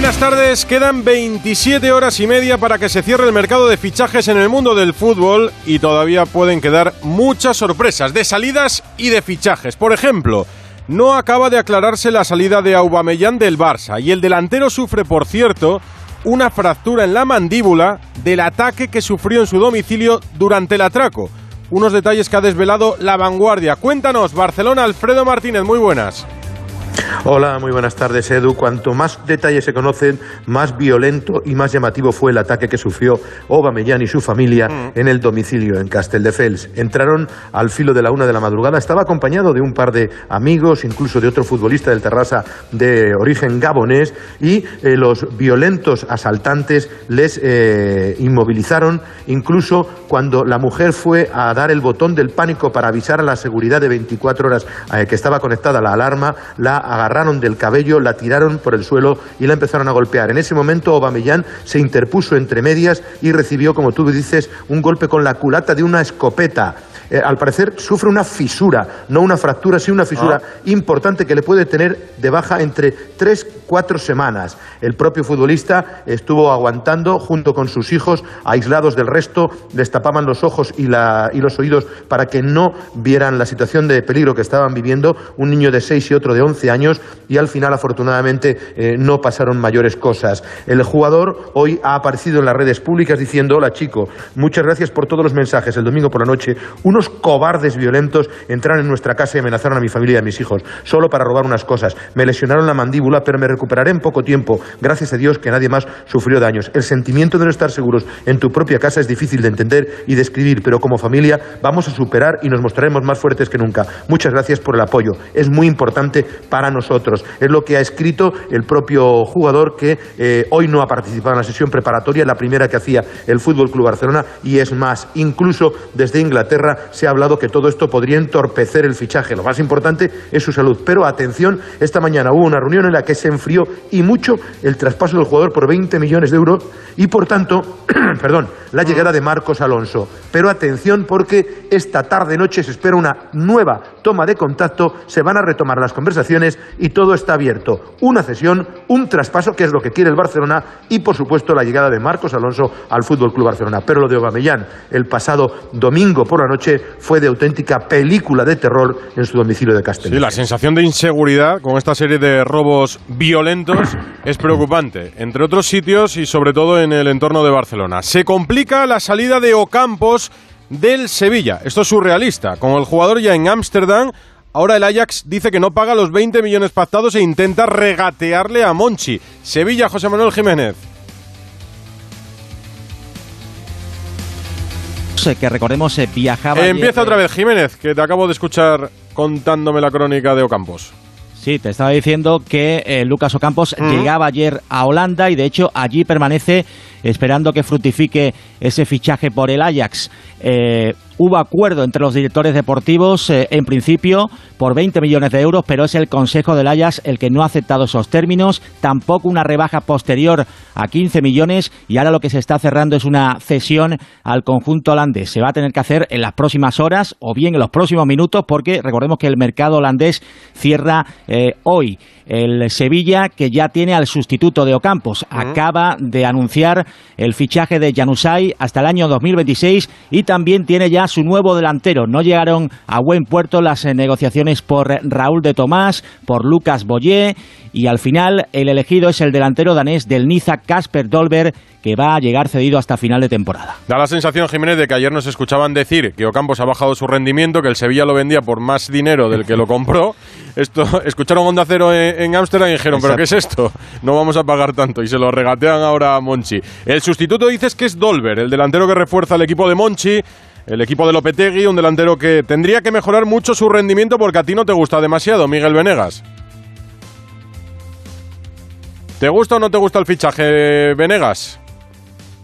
Buenas tardes, quedan 27 horas y media para que se cierre el mercado de fichajes en el mundo del fútbol y todavía pueden quedar muchas sorpresas de salidas y de fichajes. Por ejemplo, no acaba de aclararse la salida de Aubameyang del Barça y el delantero sufre, por cierto, una fractura en la mandíbula del ataque que sufrió en su domicilio durante el atraco. Unos detalles que ha desvelado La Vanguardia. Cuéntanos, Barcelona, Alfredo Martínez, muy buenas. Hola, muy buenas tardes, Edu. Cuanto más detalles se conocen, más violento y más llamativo fue el ataque que sufrió Aubameyang y su familia Mm. en el domicilio en Castelldefels. Entraron al filo de la una de la madrugada. Estaba acompañado de un par de amigos, incluso de otro futbolista del Terrassa de origen gabonés, y eh, los violentos asaltantes les eh, inmovilizaron, incluso cuando la mujer fue a dar el botón del pánico para avisar a la seguridad de 24 horas eh, que estaba conectada la alarma, la agarraron del cabello, la tiraron por el suelo y la empezaron a golpear. En ese momento Aubameyang se interpuso entre medias y recibió, como tú dices, un golpe con la culata de una escopeta. Eh, al parecer sufre una fisura, no una fractura, sí una fisura importante que le puede tener de baja entre tres, cuatro semanas. El propio futbolista estuvo aguantando junto con sus hijos, aislados del resto, les tapaban los ojos y, la- y los oídos para que no vieran la situación de peligro que estaban viviendo, un niño de 6 y otro de 11 años, y al final, afortunadamente, eh, no pasaron mayores cosas. El jugador hoy ha aparecido en las redes públicas diciendo, hola chico, muchas gracias por todos los mensajes. El domingo por la noche, cobardes violentos entraron en nuestra casa y amenazaron a mi familia y a mis hijos, solo para robar unas cosas. Me lesionaron la mandíbula, pero me recuperaré en poco tiempo. Gracias a Dios que nadie más sufrió daños. El sentimiento de no estar seguros en tu propia casa es difícil de entender y de escribir, pero como familia vamos a superar y nos mostraremos más fuertes que nunca. Muchas gracias por el apoyo. Es muy importante para nosotros. Es lo que ha escrito el propio jugador que eh, hoy no ha participado en la sesión preparatoria, la primera que hacía el Fútbol Club Barcelona, y es más, incluso desde Inglaterra se ha hablado que todo esto podría entorpecer el fichaje. Lo más importante es su salud. Pero atención, esta mañana hubo una reunión en la que se enfrió y mucho el traspaso del jugador por 20 millones de euros y, por tanto, perdón, la llegada de Marcos Alonso. Pero atención porque esta tarde-noche se espera una nueva toma de contacto, se van a retomar las conversaciones y todo está abierto. Una cesión, un traspaso, que es lo que quiere el Barcelona, y por supuesto la llegada de Marcos Alonso al Fútbol Club Barcelona. Pero lo de Aubameyang el pasado domingo por la noche fue de auténtica película de terror en su domicilio de Castellón. Sí, la sensación de inseguridad con esta serie de robos violentos es preocupante, entre otros sitios y sobre todo en el entorno de Barcelona. Se complica la salida de Ocampos del Sevilla. Esto es surrealista. Con el jugador ya en Ámsterdam, ahora el Ajax dice que no paga los 20 millones pactados e intenta regatearle a Monchi. Sevilla, José Manuel Jiménez. Que recordemos eh, viajaba. Empieza eh, otra vez Jiménez, que te acabo de escuchar contándome la crónica de Ocampos. Sí, te estaba diciendo que eh, Lucas Ocampos llegaba ayer a Holanda y de hecho allí permanece esperando que fructifique ese fichaje por el Ajax. Eh, hubo acuerdo entre los directores deportivos eh, en principio por 20 millones de euros, pero es el Consejo del Ajax el que no ha aceptado esos términos, tampoco una rebaja posterior a 15 millones y ahora lo que se está cerrando es una cesión al conjunto holandés. Se va a tener que hacer en las próximas horas o bien en los próximos minutos porque recordemos que el mercado holandés cierra eh, hoy. El Sevilla, que ya tiene al sustituto de Ocampos, acaba de anunciar el fichaje de Janusay hasta el año 2026 y también tiene ya su nuevo delantero. No llegaron a buen puerto las eh, negociaciones por Raúl de Tomás, por Lucas Boyé y al final el elegido es el delantero danés del Niza, Casper Dolber, que va a llegar cedido hasta final de temporada. Da la sensación, Jiménez, de que ayer nos escuchaban decir que Ocampos ha bajado su rendimiento, que el Sevilla lo vendía por más dinero del que lo compró. Esto, escucharon Onda Cero en Ámsterdam y dijeron, ¿pero qué es esto? No vamos a pagar tanto. Y se lo regatean ahora a Monchi. El sustituto dices que es Dolber, el delantero que refuerza el equipo de Monchi. El equipo de Lopetegui, un delantero que tendría que mejorar mucho su rendimiento porque a ti no te gusta demasiado, Miguel Venegas. ¿Te gusta o no te gusta el fichaje, Venegas?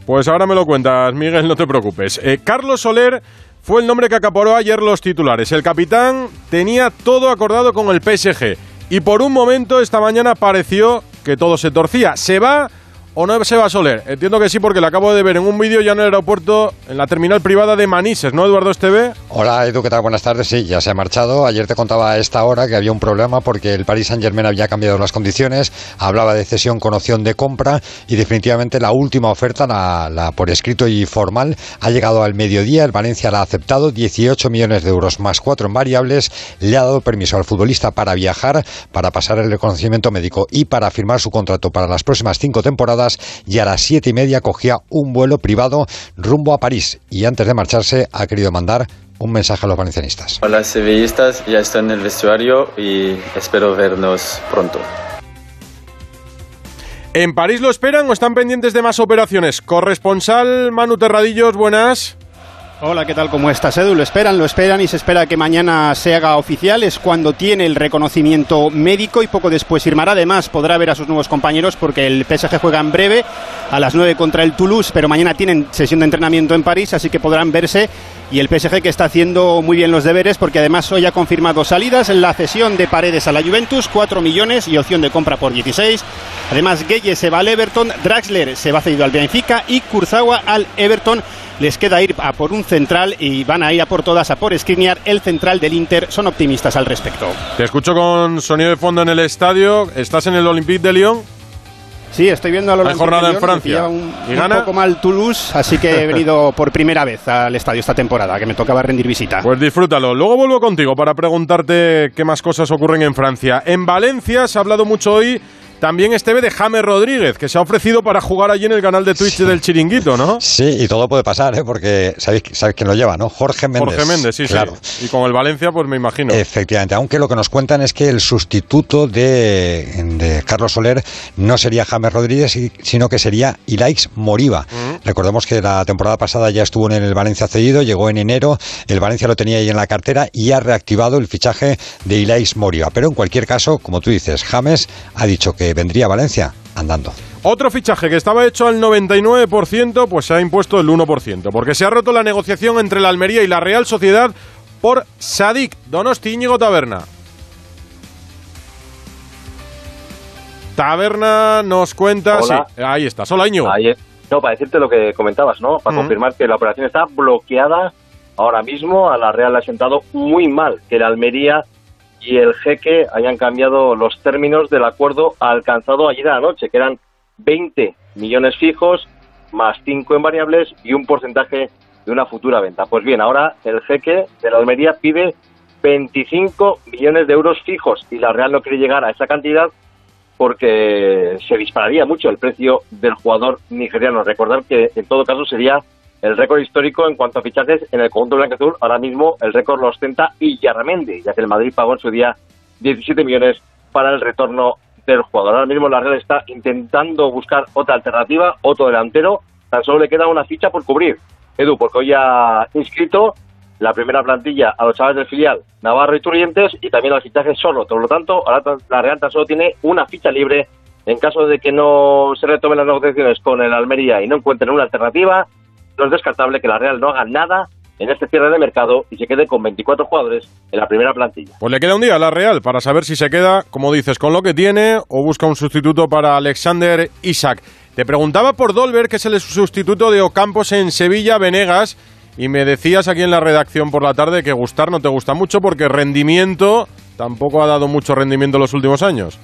Pues ahora me lo cuentas, Miguel, no te preocupes. Eh, Carlos Soler fue el nombre que acaparó ayer los titulares. El capitán tenía todo acordado con el PSG y por un momento esta mañana pareció que todo se torcía. Se va ¿O no se va a Soler? Entiendo que sí, porque le acabo de ver en un vídeo ya en el aeropuerto, en la terminal privada de Manises, ¿no, Eduardo Esteve? Hola, Edu, ¿qué tal? Buenas tardes. Sí, ya se ha marchado. Ayer te contaba a esta hora que había un problema porque el Paris Saint-Germain había cambiado las condiciones, hablaba de cesión con opción de compra y definitivamente la última oferta, la, por escrito y formal, ha llegado al mediodía. El Valencia la ha aceptado, 18 millones de euros más 4 en variables. Le ha dado permiso al futbolista para viajar, para pasar el reconocimiento médico y para firmar su contrato para las próximas cinco temporadas y a las siete y media cogía un vuelo privado rumbo a París y antes de marcharse ha querido mandar un mensaje a los valencianistas. Hola sevillistas, ya estoy en el vestuario y espero vernos pronto. ¿En París lo esperan o están pendientes de más operaciones? Corresponsal Manu Terradillos, buenas. Hola, ¿qué tal? ¿Cómo estás, Edu? Lo esperan, lo esperan y se espera que mañana se haga oficial. Es cuando tiene el reconocimiento médico y poco después firmará. Además, podrá ver a sus nuevos compañeros porque el PSG juega en breve a las 9 contra el Toulouse, pero mañana tienen sesión de entrenamiento en París, así que podrán verse. Y el PSG que está haciendo muy bien los deberes porque además hoy ha confirmado salidas en la cesión de Paredes a la Juventus, 4 millones y opción de compra por 16. Además, Gueye se va al Everton, Draxler se va cedido al Benfica y Kurzawa al Everton les queda ir a por un central y van a ir a por todas, a por Skriniar, el central del Inter. Son optimistas al respecto. Te escucho con sonido de fondo en el estadio. ¿Estás en el Olympique de Lyon? Sí, estoy viendo a los Hay jornada en Francia. Un, un poco mal Toulouse, así que he venido por primera vez al estadio esta temporada, que me tocaba rendir visita. Pues disfrútalo. Luego vuelvo contigo para preguntarte qué más cosas ocurren en Francia. En Valencia se ha hablado mucho hoy también Esteve de James Rodríguez, que se ha ofrecido para jugar allí en el canal de Twitch del Chiringuito, ¿no? Sí, y todo puede pasar, ¿eh? porque sabéis, sabéis quién lo lleva, ¿no? Jorge Méndez. Jorge Méndez, sí, claro. sí. Y con el Valencia, pues me imagino. Efectivamente, aunque lo que nos cuentan es que el sustituto de, Carlos Soler no sería James Rodríguez, sino que sería Ilaix Moriba. Mm. Recordemos que la temporada pasada ya estuvo en el Valencia cedido, llegó en enero, el Valencia lo tenía ahí en la cartera y ha reactivado el fichaje de Ilaix Moriba. Pero en cualquier caso, como tú dices, James ha dicho que vendría a Valencia andando. Otro fichaje que estaba hecho al 99%, pues se ha impuesto el 1%, porque se ha roto la negociación entre la Almería y la Real Sociedad por Sadik Donosti Íñigo Taberna. Taberna nos cuenta... Sí, ahí está, solo Íñigo. No, para decirte lo que comentabas, ¿no? Para confirmar que la operación está bloqueada ahora mismo, a la Real le ha sentado muy mal que la Almería y el jeque hayan cambiado los términos del acuerdo alcanzado ayer a la noche, que eran 20 millones fijos más 5 en variables y un porcentaje de una futura venta. Pues bien, ahora el jeque de la Almería pide 25 millones de euros fijos y la Real no quiere llegar a esa cantidad porque se dispararía mucho el precio del jugador nigeriano. Recordar que en todo caso sería el récord histórico en cuanto a fichajes en el conjunto blanco Ahora mismo el récord lo ostenta Villarramendi, ya que el Madrid pagó en su día 17 millones para el retorno del jugador. Ahora mismo la Real está intentando buscar otra alternativa, otro delantero. Tan solo le queda una ficha por cubrir. Edu, porque hoy ha inscrito la primera plantilla a los chavales del filial Navarro y Turrientes y también al fichaje solo. Por lo tanto, ahora la Real tan solo tiene una ficha libre en caso de que no se retomen las negociaciones con el Almería y no encuentren una alternativa, no es descartable que la Real no haga nada en este cierre de mercado y se quede con 24 jugadores en la primera plantilla. Pues le queda un día a la Real para saber si se queda, como dices, con lo que tiene o busca un sustituto para Alexander Isaac. Te preguntaba por Dolber, que es el sustituto de Ocampos en Sevilla, Venegas, y me decías aquí en la redacción por la tarde que gustar no te gusta mucho porque rendimiento tampoco ha dado mucho rendimiento en los últimos años.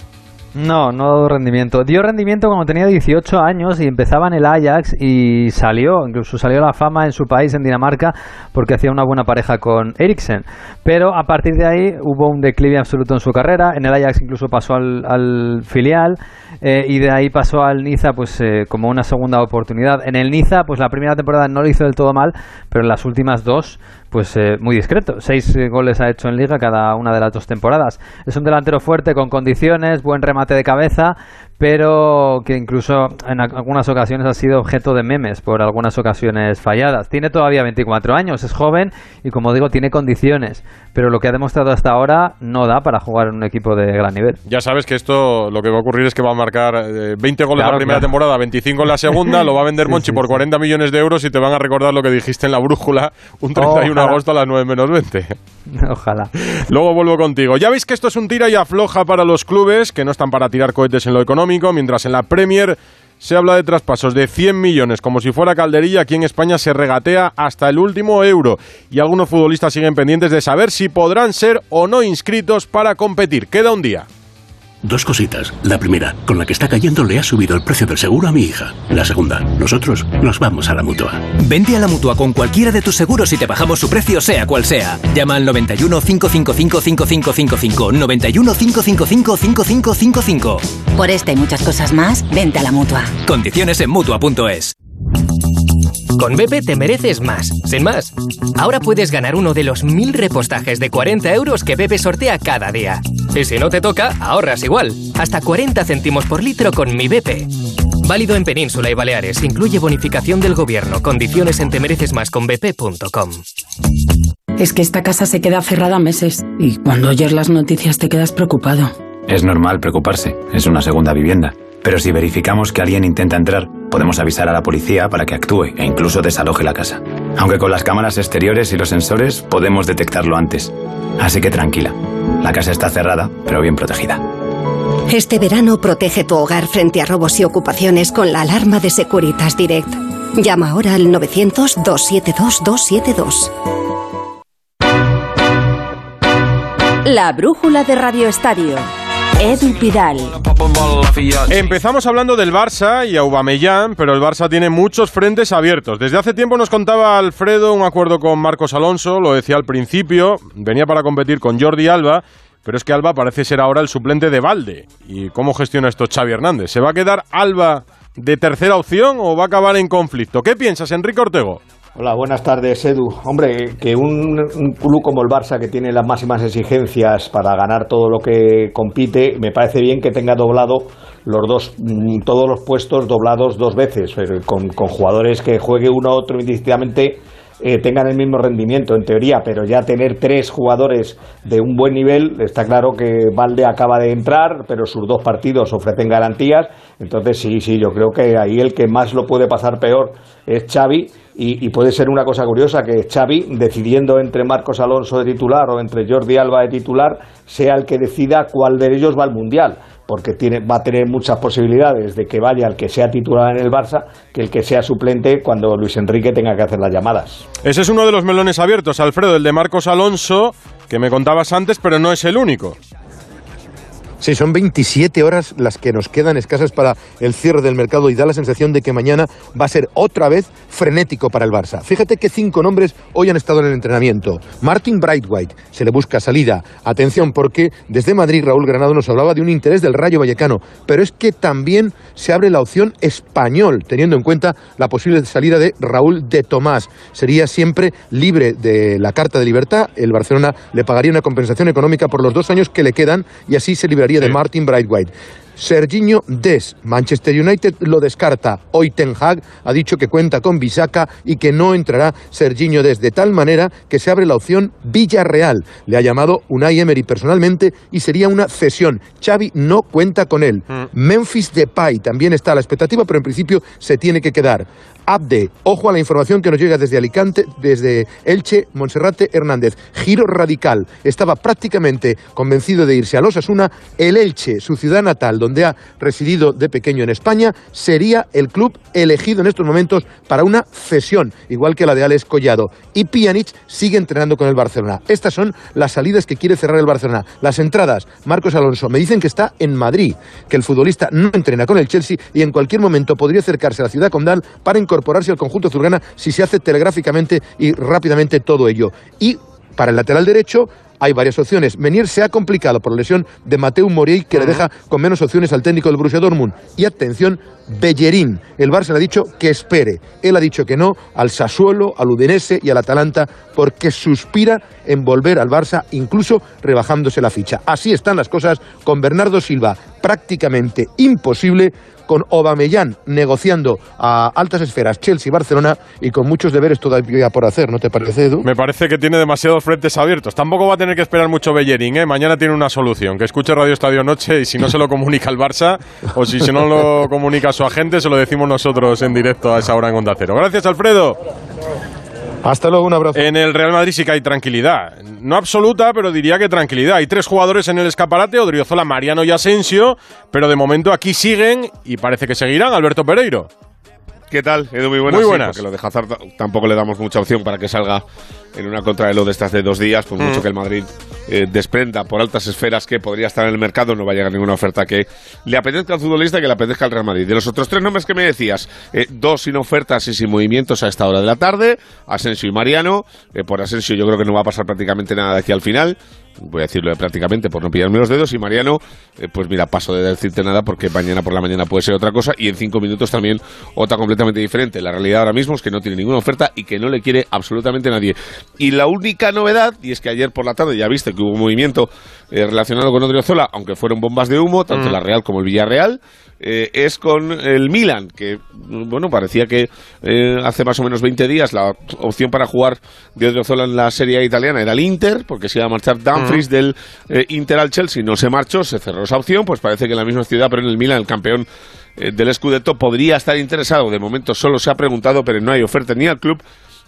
No, no rendimiento. Dio rendimiento cuando tenía 18 años y empezaba en el Ajax y salió, incluso salió la fama en su país, en Dinamarca, porque hacía una buena pareja con Eriksen. Pero a partir de ahí hubo un declive absoluto en su carrera. En el Ajax incluso pasó al, filial eh, y de ahí pasó al Niza pues eh, como una segunda oportunidad. En el Niza pues la primera temporada no lo hizo del todo mal, pero en las últimas dos pues eh, muy discreto. Seis goles ha hecho en liga cada una de las dos temporadas. Es un delantero fuerte con condiciones, buen remate de cabeza, pero que incluso en algunas ocasiones ha sido objeto de memes por algunas ocasiones falladas. Tiene todavía 24 años, es joven y como digo, tiene condiciones, pero lo que ha demostrado hasta ahora no da para jugar en un equipo de gran nivel. Ya sabes que esto lo que va a ocurrir es que va a marcar 20 goles la primera temporada, 25 en la segunda, lo va a vender Monchi por 40 millones de euros y te van a recordar lo que dijiste en la brújula un 31 de agosto a las 9 menos 20. Ojalá. Luego vuelvo contigo. Ya veis que esto es un tira y afloja para los clubes que no están para tirar cohetes en lo económico, mientras en la Premier se habla de traspasos de 100 millones, como si fuera calderilla, aquí en España se regatea hasta el último euro y algunos futbolistas siguen pendientes de saber si podrán ser o no inscritos para competir. Queda un día. Dos cositas. La primera, con la que está cayendo le ha subido el precio del seguro a mi hija. La segunda, nosotros nos vamos a la mutua. Vente a la mutua con cualquiera de tus seguros y te bajamos su precio, sea cual sea. Llama al 91 555 5555. 91 555 5555. Por esta y muchas cosas más, vente a la mutua. Condiciones en mutua.es. Con BP te mereces más, sin más. Ahora puedes ganar uno de los mil repostajes de 40 euros que BP sortea cada día. Y si no te toca, ahorras igual. Hasta 40 céntimos por litro con mi BP. Válido en Península y Baleares. Incluye bonificación del gobierno. Condiciones en temerecesmasconbp.com. Es que esta casa se queda cerrada meses y cuando oyes las noticias te quedas preocupado. Es normal preocuparse. Es una segunda vivienda. Pero si verificamos que alguien intenta entrar, podemos avisar a la policía para que actúe e incluso desaloje la casa. Aunque con las cámaras exteriores y los sensores podemos detectarlo antes. Así que tranquila, la casa está cerrada, pero bien protegida. Este verano protege tu hogar frente a robos y ocupaciones con la alarma de Securitas Direct. Llama ahora al 900-272-272. La brújula de Radio Estadio. Empezamos hablando del Barça y Aubameyang, pero el Barça tiene muchos frentes abiertos. Desde hace tiempo nos contaba Alfredo un acuerdo con Marcos Alonso, lo decía al principio, venía para competir con Jordi Alba, pero es que Alba parece ser ahora el suplente de Valde. ¿Y cómo gestiona esto Xavi Hernández? ¿Se va a quedar Alba de tercera opción o va a acabar en conflicto? ¿Qué piensas, Enrique Ortego? Hola, buenas tardes, Edu. Hombre, que un, club como el Barça, que tiene las máximas exigencias para ganar todo lo que compite, me parece bien que tenga doblado los dos, mm, todos los puestos doblados dos veces, con, con jugadores que juegue uno a otro indistintamente eh, tengan el mismo rendimiento en teoría, pero ya tener tres jugadores de un buen nivel, está claro que Valde acaba de entrar, pero sus dos partidos ofrecen garantías, entonces sí, sí, yo creo que ahí el que más lo puede pasar peor es Xavi. Y, puede ser una cosa curiosa que Xavi, decidiendo entre Marcos Alonso de titular o entre Jordi Alba de titular, sea el que decida cuál de ellos va al Mundial, porque va a tener muchas posibilidades de que vaya el que sea titular en el Barça que el que sea suplente cuando Luis Enrique tenga que hacer las llamadas. Ese es uno de los melones abiertos, Alfredo, el de Marcos Alonso, que me contabas antes, pero no es el único. Sí, son 27 horas las que nos quedan escasas para el cierre del mercado y da la sensación de que mañana va a ser otra vez frenético para el Barça. Fíjate que cinco nombres hoy han estado en el entrenamiento. Martin Brightwhite, se le busca salida. Atención, porque desde Madrid Raúl Granado nos hablaba de un interés del Rayo Vallecano, pero es que también se abre la opción español, teniendo en cuenta la posible salida de Raúl de Tomás. Sería siempre libre de la carta de libertad. El Barcelona le pagaría una compensación económica por los dos años que le quedan y así se de Martin Brightwhite. Serginho Des, Manchester United lo descarta. Hoy Ten Hag ha dicho que cuenta con Bisaca y que no entrará Serginho Des, de tal manera que se abre la opción Villarreal. Le ha llamado Unai Emery personalmente y sería una cesión. Xavi no cuenta con él. Mm. Memphis Depay también está a la expectativa, pero en principio se tiene que quedar. Abde, ojo a la información que nos llega desde Alicante, desde Elche, Monserrate Hernández. Giro radical. Estaba prácticamente convencido de irse a los Asuna. El Elche, su ciudad natal, donde ha residido de pequeño en España, sería el club elegido en estos momentos para una cesión, igual que la de Alex Collado. Y Pjanic sigue entrenando con el Barcelona. Estas son las salidas que quiere cerrar el Barcelona. Las entradas, Marcos Alonso, me dicen que está en Madrid, que el futbolista no entrena con el Chelsea y en cualquier momento podría acercarse a la ciudad condal para incorporarse al conjunto azulgrana si se hace telegráficamente y rápidamente todo ello. Y para el lateral derecho, hay varias opciones. Menier se ha complicado por la lesión de Mateu Moriey, que le deja con menos opciones al técnico del Borussia Dortmund. Y atención, Bellerín. El Barça le ha dicho que espere. Él ha dicho que no al Sassuolo, al Udinese y al Atalanta porque suspira en volver al Barça, incluso rebajándose la ficha. Así están las cosas con Bernardo Silva, prácticamente imposible con Obamellán negociando a altas esferas Chelsea-Barcelona y con muchos deberes todavía por hacer, ¿no te parece, Edu? Me parece que tiene demasiados frentes abiertos. Tampoco va a tener que esperar mucho Bellerín, ¿eh? Mañana tiene una solución, que escuche Radio Estadio Noche y si no se lo comunica al Barça o si no lo comunica a su agente, se lo decimos nosotros en directo a esa hora en Onda Cero. Gracias, Alfredo. Hasta luego, un abrazo. En el Real Madrid sí que hay tranquilidad. No absoluta, pero diría que tranquilidad. Hay tres jugadores en el escaparate, Odriozola, Mariano y Asensio, pero de momento aquí siguen y parece que seguirán. Alberto Pereiro. ¿Qué tal? Edu, muy buenas. Muy buenas. Sí, porque lo de Hazard tampoco le damos mucha opción para que salga en una contrarreloj de estas de dos días, por mucho Mm. que el Madrid eh, desprenda por altas esferas que podría estar en el mercado, no va a llegar ninguna oferta que le apetezca al futbolista que le apetezca al Real Madrid. De los otros tres nombres que me decías, eh, dos sin ofertas y sin movimientos a esta hora de la tarde, Asensio y Mariano. Eh, por Asensio yo creo que no va a pasar prácticamente nada de aquí al final. Voy a decirlo de prácticamente por no pillarme los dedos. Y Mariano, eh, pues mira, paso de decirte nada porque mañana por la mañana puede ser otra cosa y en cinco minutos también otra completamente diferente. La realidad ahora mismo es que no tiene ninguna oferta y que no le quiere absolutamente nadie. Y la única novedad, y es que ayer por la tarde ya viste que hubo un movimiento eh, relacionado con Odriozola, aunque fueron bombas de humo, tanto Mm. la Real como el Villarreal, eh, es con el Milan, que bueno, parecía que eh, hace más o menos 20 días la opción para jugar de Odriozola en la Serie A italiana era el Inter, porque se iba a marchar Dumfries del eh, Inter al Chelsea, no se marchó, se cerró esa opción, pues parece que en la misma ciudad, pero en el Milan, el campeón eh, del Scudetto, podría estar interesado. De momento solo se ha preguntado, pero no hay oferta ni al club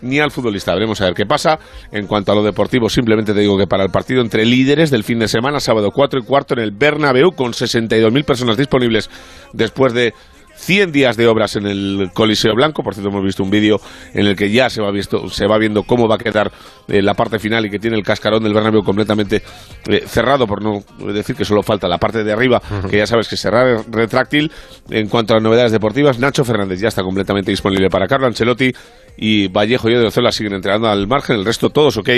ni al futbolista. Veremos a ver qué pasa. En cuanto a lo deportivo, simplemente te digo que para el partido entre líderes del fin de semana, sábado 4 y cuarto en el Bernabéu, con 62.000 personas disponibles después de 100 días de obras en el Coliseo Blanco. Por cierto, hemos visto un vídeo en el que ya se va, visto, se va viendo cómo va a quedar eh, la parte final y que tiene el cascarón del Bernabéu completamente eh, cerrado, por no decir que solo falta la parte de arriba, que ya sabes que será retráctil. En cuanto a las novedades deportivas, Nacho Fernández ya está completamente disponible para Carlo Ancelotti y Vallejo y Odriozola siguen entrenando al margen, el resto todos ok.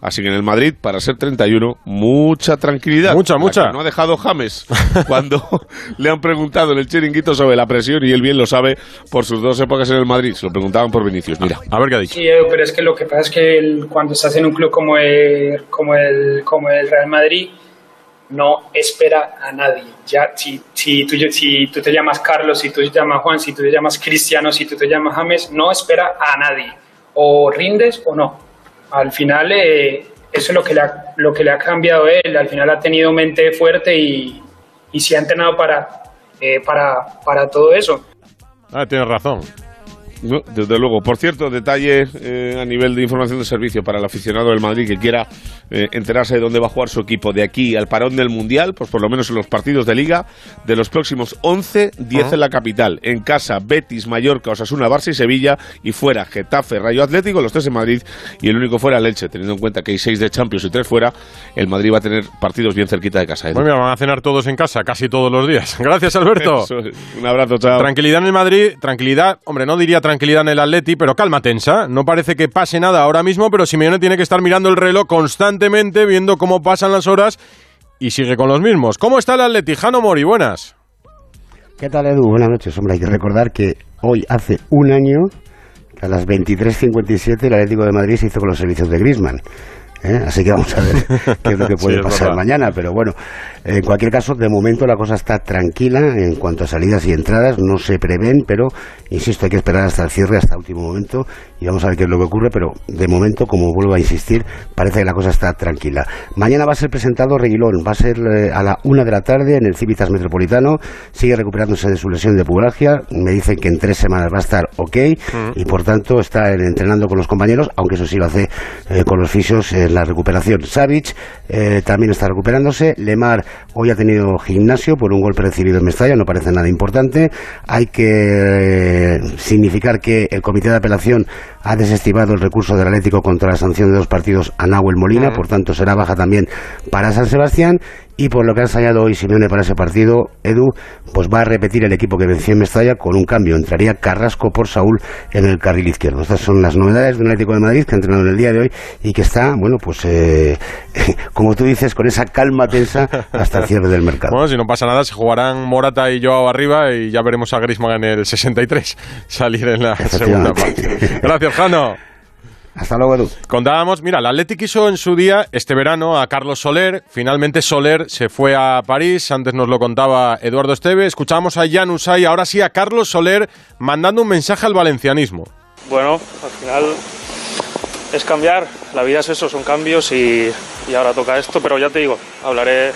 Así que en el Madrid, para ser 31, mucha tranquilidad. Mucha, mucha. No ha dejado James cuando le han preguntado en el chiringuito sobre la presión y él bien lo sabe por sus dos épocas en el Madrid. Se lo preguntaban por Vinicius, mira. A ver qué ha dicho. Sí, pero es que lo que pasa es que el- cuando estás en un club como el, como el, como el Real Madrid, no espera a nadie. Ya, si, si, tú, si tú te llamas Carlos, si tú te llamas Juan, si tú te llamas Cristiano, si tú te llamas James, no espera a nadie. O rindes o no. Al final, eh, eso es lo que, le ha, lo que le ha cambiado a él. Al final ha tenido mente fuerte y, y se ha entrenado para, eh, para, para todo eso. Ah, tienes razón. No, desde luego. Por cierto, detalle eh, a nivel de información de servicio para el aficionado del Madrid que quiera eh, enterarse de dónde va a jugar su equipo de aquí al parón del Mundial, pues por lo menos en los partidos de Liga, de los próximos 11, 10 Ah. en la capital. En casa, Betis, Mallorca, Osasuna, Barça y Sevilla. Y fuera, Getafe, Rayo Atlético, los tres en Madrid. Y el único fuera, Leche. Teniendo en cuenta que hay 6 de Champions y 3 fuera, el Madrid va a tener partidos bien cerquita de casa. Pues mira, van a cenar todos en casa, casi todos los días. Gracias, Alberto. Es. Un abrazo, chao. Tranquilidad en el Madrid, tranquilidad, hombre, no diría tranquilidad en el Atleti, pero calma tensa. No parece que pase nada ahora mismo, pero Simeone tiene que estar mirando el reloj constantemente, viendo cómo pasan las horas y sigue con los mismos. ¿Cómo está el Atleti? Jano Mori, buenas. ¿Qué tal, Edu? Buenas noches. Hombre, hay que recordar que hoy hace un año, a las 23.57, el Atlético de Madrid se hizo con los servicios de Griezmann. ¿eh? Así que vamos a ver qué es lo que puede pasar mañana. Pero bueno, en cualquier caso, de momento la cosa está tranquila en cuanto a salidas y entradas. No se prevén, pero insisto, hay que esperar hasta el cierre, hasta el último momento. Y vamos a ver qué es lo que ocurre. Pero de momento, como vuelvo a insistir, parece que la cosa está tranquila. Mañana va a ser presentado Reguilón. Va a ser eh, a la una de la tarde en el Civitas Metropolitano. Sigue recuperándose de su lesión de pubalgia. Me dicen que en tres semanas va a estar ok. Y por tanto está en- entrenando con los compañeros, aunque eso sí lo hace eh, con los fisios en la recuperación. Savic eh, también está recuperándose. Lemar hoy ha tenido gimnasio por un golpe recibido en Mestalla, no parece nada importante. Hay que eh, significar que el comité de apelación ha desestimado el recurso del Atlético contra la sanción de dos partidos a Nahuel Molina, por tanto será baja también para San Sebastián. Y por lo que ha ensayado hoy Simeone para ese partido, Edu, pues va a repetir el equipo que venció en Mestalla con un cambio. Entraría Carrasco por Saúl en el carril izquierdo. Estas son las novedades del Atlético de Madrid que ha entrenado en el día de hoy y que está, bueno, pues eh, como tú dices, con esa calma tensa hasta el cierre del mercado. Bueno, si no pasa nada, se jugarán Morata y Joao arriba y ya veremos a Griezmann en el 63 salir en la segunda parte. Gracias, Jano. Hasta luego, Edu. Contábamos, mira, el Athletic hizo en su día, este verano, a Carlos Soler. Finalmente Soler se fue a París. Antes nos lo contaba Eduardo Esteve. Escuchamos a Jan Usay, ahora sí a Carlos Soler, mandando un mensaje al valencianismo. Bueno, al final es cambiar. La vida es eso, son cambios y, y ahora toca esto. Pero ya te digo, hablaré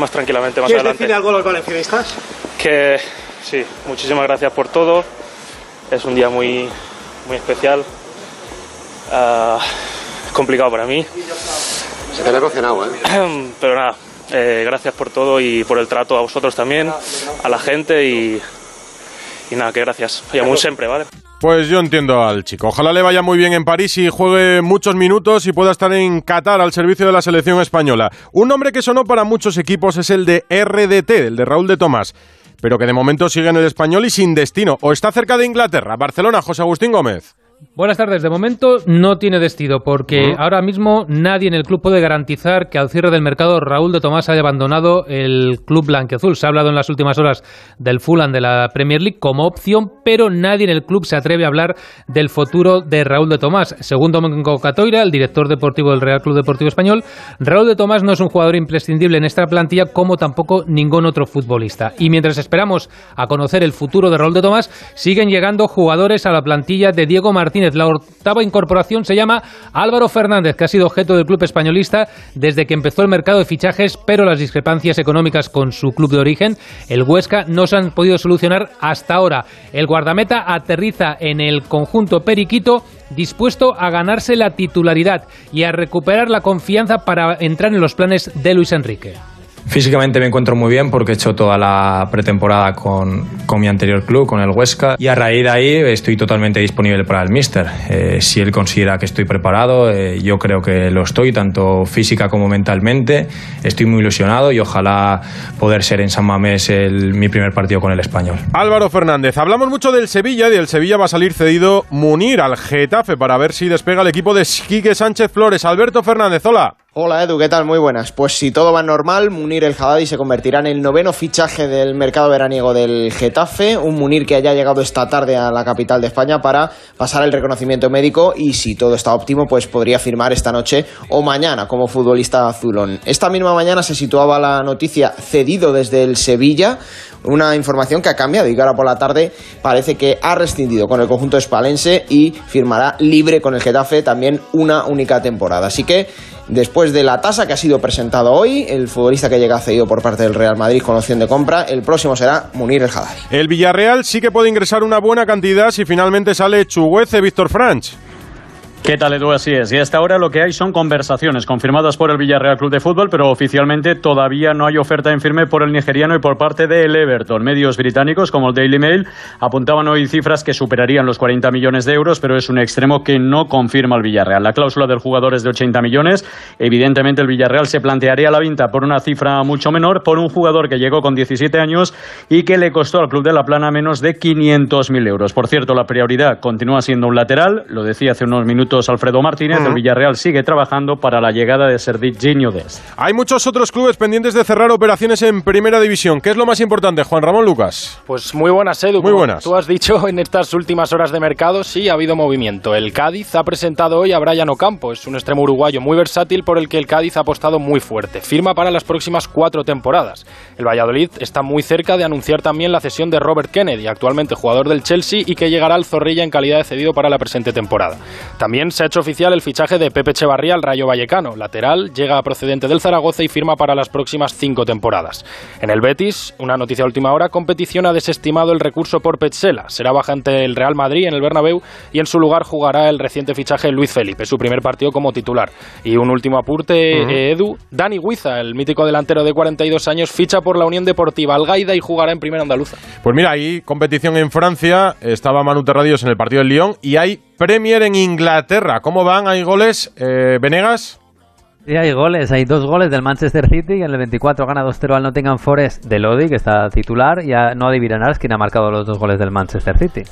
más tranquilamente más ¿Quieres adelante. decirle algo a los valencianistas? Que sí, muchísimas gracias por todo. Es un día muy, muy especial. Ah, complicado para mí. Se te ha emocionado, ¿eh? Pero nada, eh, gracias por todo y por el trato a vosotros también, a la gente y, y nada, que gracias. Y aún siempre, ¿vale? Pues yo entiendo al chico. Ojalá le vaya muy bien en París y juegue muchos minutos y pueda estar en Qatar al servicio de la selección española. Un nombre que sonó para muchos equipos es el de RDT, el de Raúl de Tomás, pero que de momento sigue en el español y sin destino. O está cerca de Inglaterra. Barcelona, José Agustín Gómez. Buenas tardes. De momento no tiene destino porque ahora mismo nadie en el club puede garantizar que al cierre del mercado Raúl de Tomás haya abandonado el club blanqueazul. Se ha hablado en las últimas horas del Fulham de la Premier League como opción, pero nadie en el club se atreve a hablar del futuro de Raúl de Tomás. Según Domingo Catoira, el director deportivo del Real Club Deportivo Español, Raúl de Tomás no es un jugador imprescindible en esta plantilla como tampoco ningún otro futbolista. Y mientras esperamos a conocer el futuro de Raúl de Tomás, siguen llegando jugadores a la plantilla de Diego Martínez. La octava incorporación se llama Álvaro Fernández, que ha sido objeto del club españolista desde que empezó el mercado de fichajes, pero las discrepancias económicas con su club de origen, el Huesca, no se han podido solucionar hasta ahora. El guardameta aterriza en el conjunto periquito dispuesto a ganarse la titularidad y a recuperar la confianza para entrar en los planes de Luis Enrique. Físicamente me encuentro muy bien porque he hecho toda la pretemporada con, con mi anterior club, con el Huesca, y a raíz de ahí estoy totalmente disponible para el Mister. Eh, si él considera que estoy preparado, eh, yo creo que lo estoy, tanto física como mentalmente. Estoy muy ilusionado y ojalá poder ser en San Mamés el, mi primer partido con el español. Álvaro Fernández, hablamos mucho del Sevilla y del Sevilla va a salir cedido Munir al Getafe para ver si despega el equipo de Quique Sánchez Flores. Alberto Fernández, hola. Hola Edu, ¿qué tal? Muy buenas. Pues si todo va normal, Munir el Haddadi se convertirá en el noveno fichaje del mercado veraniego del Getafe, un Munir que haya llegado esta tarde a la capital de España para pasar el reconocimiento médico y si todo está óptimo, pues podría firmar esta noche o mañana como futbolista azulón. Esta misma mañana se situaba la noticia cedido desde el Sevilla, una información que ha cambiado y que ahora por la tarde parece que ha rescindido con el conjunto espalense y firmará libre con el Getafe también una única temporada. Así que Después de la tasa que ha sido presentado hoy, el futbolista que llega cedido por parte del Real Madrid con opción de compra, el próximo será Munir el Haddadi. El Villarreal sí que puede ingresar una buena cantidad si finalmente sale Chuguece Víctor Franch. ¿Qué tal, Edu? Así es. Y hasta ahora lo que hay son conversaciones confirmadas por el Villarreal Club de Fútbol, pero oficialmente todavía no hay oferta en firme por el nigeriano y por parte del Everton. Medios británicos como el Daily Mail apuntaban hoy cifras que superarían los 40 millones de euros, pero es un extremo que no confirma el Villarreal. La cláusula del jugador es de 80 millones. Evidentemente el Villarreal se plantearía la venta por una cifra mucho menor por un jugador que llegó con 17 años y que le costó al Club de la Plana menos de 500.000 euros. Por cierto, la prioridad continúa siendo un lateral, lo decía hace unos minutos Alfredo Martínez, el Villarreal sigue trabajando para la llegada de Serginho Dest. Hay muchos otros clubes pendientes de cerrar operaciones en Primera División. ¿Qué es lo más importante, Juan Ramón Lucas? Pues muy buenas, Edu. Muy buenas. Tú has dicho en estas últimas horas de mercado, sí, ha habido movimiento. El Cádiz ha presentado hoy a Brian Ocampo, es un extremo uruguayo muy versátil por el que el Cádiz ha apostado muy fuerte. Firma para las próximas cuatro temporadas. El Valladolid está muy cerca de anunciar también la cesión de Robert Kennedy, actualmente jugador del Chelsea y que llegará al Zorrilla en calidad de cedido para la presente temporada. También se ha hecho oficial el fichaje de Pepe Echevarría al Rayo Vallecano. Lateral, llega procedente del Zaragoza y firma para las próximas cinco temporadas. En el Betis, una noticia de última hora, competición ha desestimado el recurso por Petzela. Será baja ante el Real Madrid en el Bernabéu y en su lugar jugará el reciente fichaje Luis Felipe, su primer partido como titular. Y un último apunte, Ujú. eh, Edu, Dani Huiza, el mítico delantero de 42 años, ficha por la Unión Deportiva Algaida y jugará en Primera Andaluza. Pues mira, hay competición en Francia, estaba Manu Terradios en el partido del Lyon y hay Premier en Inglaterra. ¿Cómo van? ¿Hay goles? Eh, ¿Venegas? Sí, hay goles, hay dos goles del Manchester City y en el 24 gana 2-0 al Nottingham Forest de Lodi, que está titular, ya no adivinarás quién ha marcado los dos goles del Manchester City.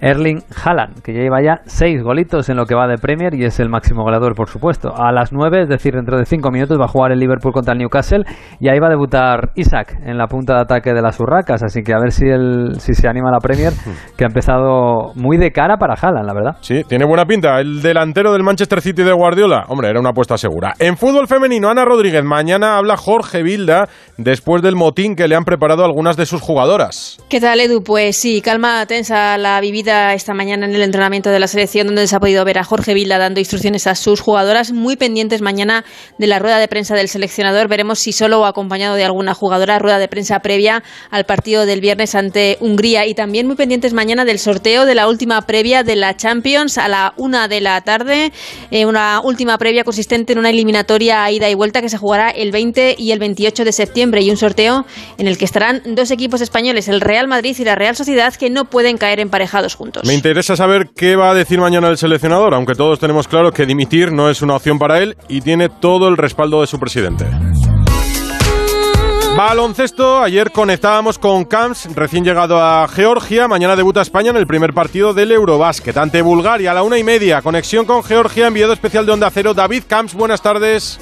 Erling Haaland, que ya lleva ya seis golitos en lo que va de Premier y es el máximo goleador, por supuesto. A las nueve, es decir, dentro de cinco minutos, va a jugar el Liverpool contra el Newcastle y ahí va a debutar Isaac en la punta de ataque de las Urracas. Así que a ver si, el, si se anima la Premier, que ha empezado muy de cara para Haaland, la verdad. Sí, tiene buena pinta. El delantero del Manchester City de Guardiola, hombre, era una apuesta segura. En fútbol femenino, Ana Rodríguez, mañana habla Jorge Vilda después del motín que le han preparado algunas de sus jugadoras. ¿Qué tal, Edu? Pues sí, calma tensa la vivida esta mañana en el entrenamiento de la selección, donde se ha podido ver a Jorge Vilda dando instrucciones a sus jugadoras, muy pendientes mañana de la rueda de prensa del seleccionador. Veremos si solo o acompañado de alguna jugadora, rueda de prensa previa al partido del viernes ante Hungría. Y también muy pendientes mañana del sorteo de la última previa de la Champions a la una de la tarde. Eh, una última previa consistente en una eliminatoria a ida y vuelta que se jugará el 20 y el 28 de septiembre. Y un sorteo en el que estarán dos equipos españoles, el Real Madrid y la Real Sociedad, que no pueden caer emparejados me interesa saber qué va a decir mañana el seleccionador, aunque todos tenemos claro que dimitir no es una opción para él y tiene todo el respaldo de su presidente. Baloncesto, ayer conectábamos con Camps, recién llegado a Georgia. Mañana debuta España en el primer partido del Eurobásquet ante Bulgaria a la una y media. Conexión con Georgia, enviado especial de Onda Cero. David Camps, buenas tardes.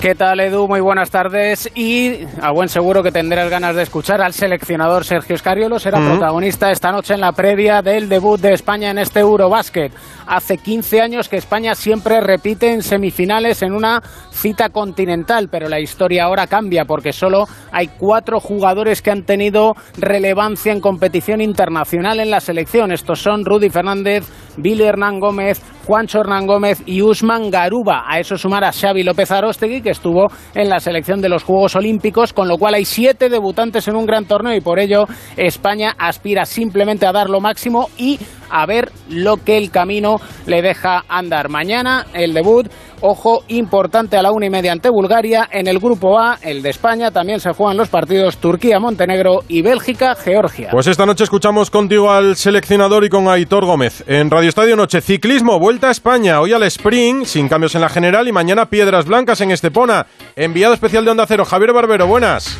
¿Qué tal, Edu? Muy buenas tardes. Y a buen seguro que tendrás ganas de escuchar al seleccionador Sergio Escariolo. Será protagonista esta noche en la previa del debut de España en este Eurobásquet. Hace 15 años que España siempre repite en semifinales en una cita continental, pero la historia ahora cambia porque solo hay cuatro jugadores que han tenido relevancia en competición internacional en la selección. Estos son Rudy Fernández, Billy Hernán Gómez, Juancho Hernán Gómez y Usman Garuba. A eso sumar a Xavi López Arostegui, que estuvo en la selección de los Juegos Olímpicos, con lo cual hay siete debutantes en un gran torneo y por ello España aspira simplemente a dar lo máximo y a ver lo que el camino le deja andar. Mañana el debut, ojo, importante a la una y media ante Bulgaria. En el grupo A, el de España, también se juegan los partidos Turquía, Montenegro y Bélgica, Georgia. Pues esta noche escuchamos contigo al seleccionador y con Aitor Gómez. En Radio Estadio Noche, ciclismo, vuelta a España. Hoy al sprint, sin cambios en la general, y mañana Piedras Blancas en Estepona. Enviado especial de Onda Cero, Javier Barbero, buenas.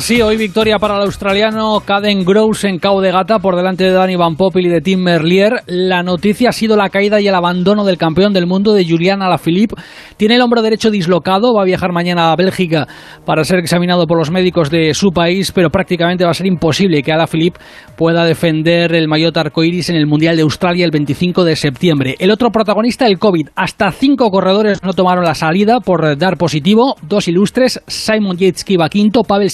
Sí, hoy victoria para el australiano Caden Gross en Cao de Gata por delante de Dani Van Poppel y de Tim Merlier. La noticia ha sido la caída y el abandono del campeón del mundo de Julian Alaphilippe. Tiene el hombro derecho dislocado, va a viajar mañana a Bélgica para ser examinado por los médicos de su país, pero prácticamente va a ser imposible que Alaphilippe pueda defender el maillot arcoiris en el Mundial de Australia el 25 de septiembre. El otro protagonista, el COVID. Hasta cinco corredores no tomaron la salida por dar positivo. Dos ilustres, Simon Yates que quinto, Pavel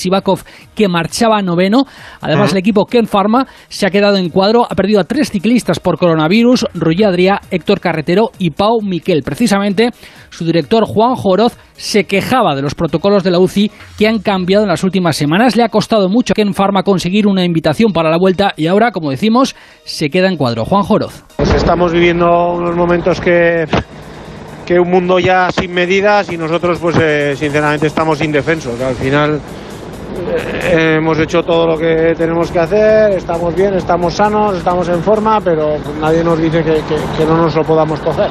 Que marchaba noveno. Además, el equipo Ken Pharma se ha quedado en cuadro, ha perdido a tres ciclistas por coronavirus, Ruy Adrià, Héctor Carretero y Pau Miquel. Precisamente, su director Juan Joroz se quejaba de los protocolos de la UCI que han cambiado en las últimas semanas. Le ha costado mucho a Ken Pharma conseguir una invitación para la vuelta y ahora, como decimos, se queda en cuadro. Juan Joroz. Pues estamos viviendo unos momentos que que un mundo ya sin medidas y nosotros pues eh, sinceramente estamos indefensos. Al final hemos hecho todo lo que tenemos que hacer, estamos bien, estamos sanos, estamos en forma, pero nadie nos dice que, no nos lo podamos coger.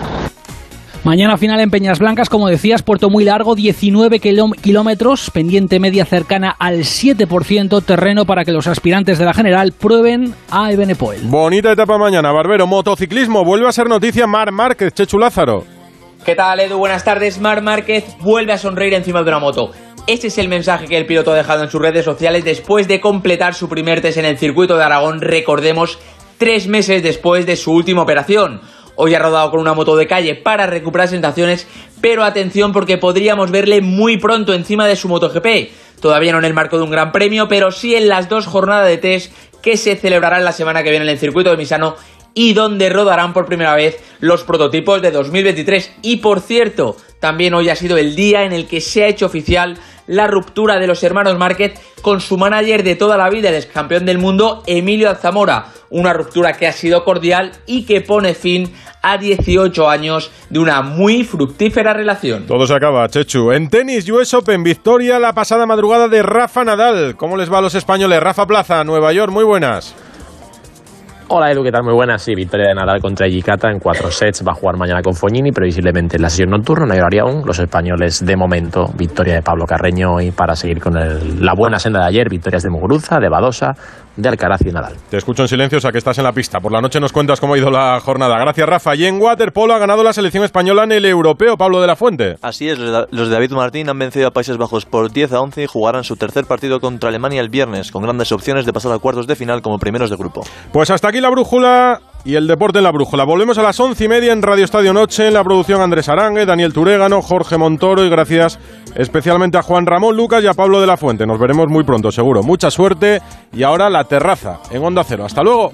Mañana final en Peñas Blancas, como decías, puerto muy largo, 19 kilómetros, pendiente media cercana al 7%, terreno para que los aspirantes de la general prueben a Ebenepoel. Bonita etapa mañana, Barbero. Motociclismo, vuelve a ser noticia Mar Márquez, Chechu Lázaro. ¿Qué tal, Edu? Buenas tardes. Mar Márquez vuelve a sonreír encima de una moto. Este es el mensaje que el piloto ha dejado en sus redes sociales después de completar su primer test en el circuito de Aragón, recordemos, tres meses después de su última operación. Hoy ha rodado con una moto de calle para recuperar sensaciones, pero atención porque podríamos verle muy pronto encima de su MotoGP. Todavía no en el marco de un gran premio, pero sí en las dos jornadas de test que se celebrarán la semana que viene en el circuito de Misano y donde rodarán por primera vez los prototipos de 2023. Y por cierto, también hoy ha sido el día en el que se ha hecho oficial la ruptura de los hermanos Márquez con su manager de toda la vida, el ex campeón del mundo, Emilio Alzamora. Una ruptura que ha sido cordial y que pone fin a 18 años de una muy fructífera relación. Todo se acaba, Chechu. En tenis, US Open, victoria la pasada madrugada de Rafa Nadal. ¿Cómo les va a los españoles? Rafa Plaza, Nueva York, muy buenas. Hola Edu, ¿qué tal? Muy buenas. Sí, victoria de Nadal contra Yikata en cuatro sets. Va a jugar mañana con Fognini, previsiblemente en la sesión nocturna. No hay horario aún. Los españoles, de momento, victoria de Pablo Carreño y para seguir con el- la buena senda de ayer, victorias de Muguruza, de Badosa, de Alcaraz y Nadal. Te escucho en silencio, o sea que estás en la pista. Por la noche nos cuentas cómo ha ido la jornada. Gracias, Rafa. Y en waterpolo ha ganado la selección española en el europeo, Pablo de la Fuente. Así es, los de- David Martín han vencido a Países Bajos por 10 a 11 y jugarán su tercer partido contra Alemania el viernes, con grandes opciones de pasar a cuartos de final como primeros de grupo. Pues hasta la brújula y el deporte en la brújula. Volvemos a las once y media en Radio Estadio Noche, en la producción Andrés Arangue, Daniel Turégano, Jorge Montoro y gracias especialmente a Juan Ramón Lucas y a Pablo de la Fuente. Nos veremos muy pronto, seguro. Mucha suerte y ahora la terraza en Onda Cero. Hasta luego.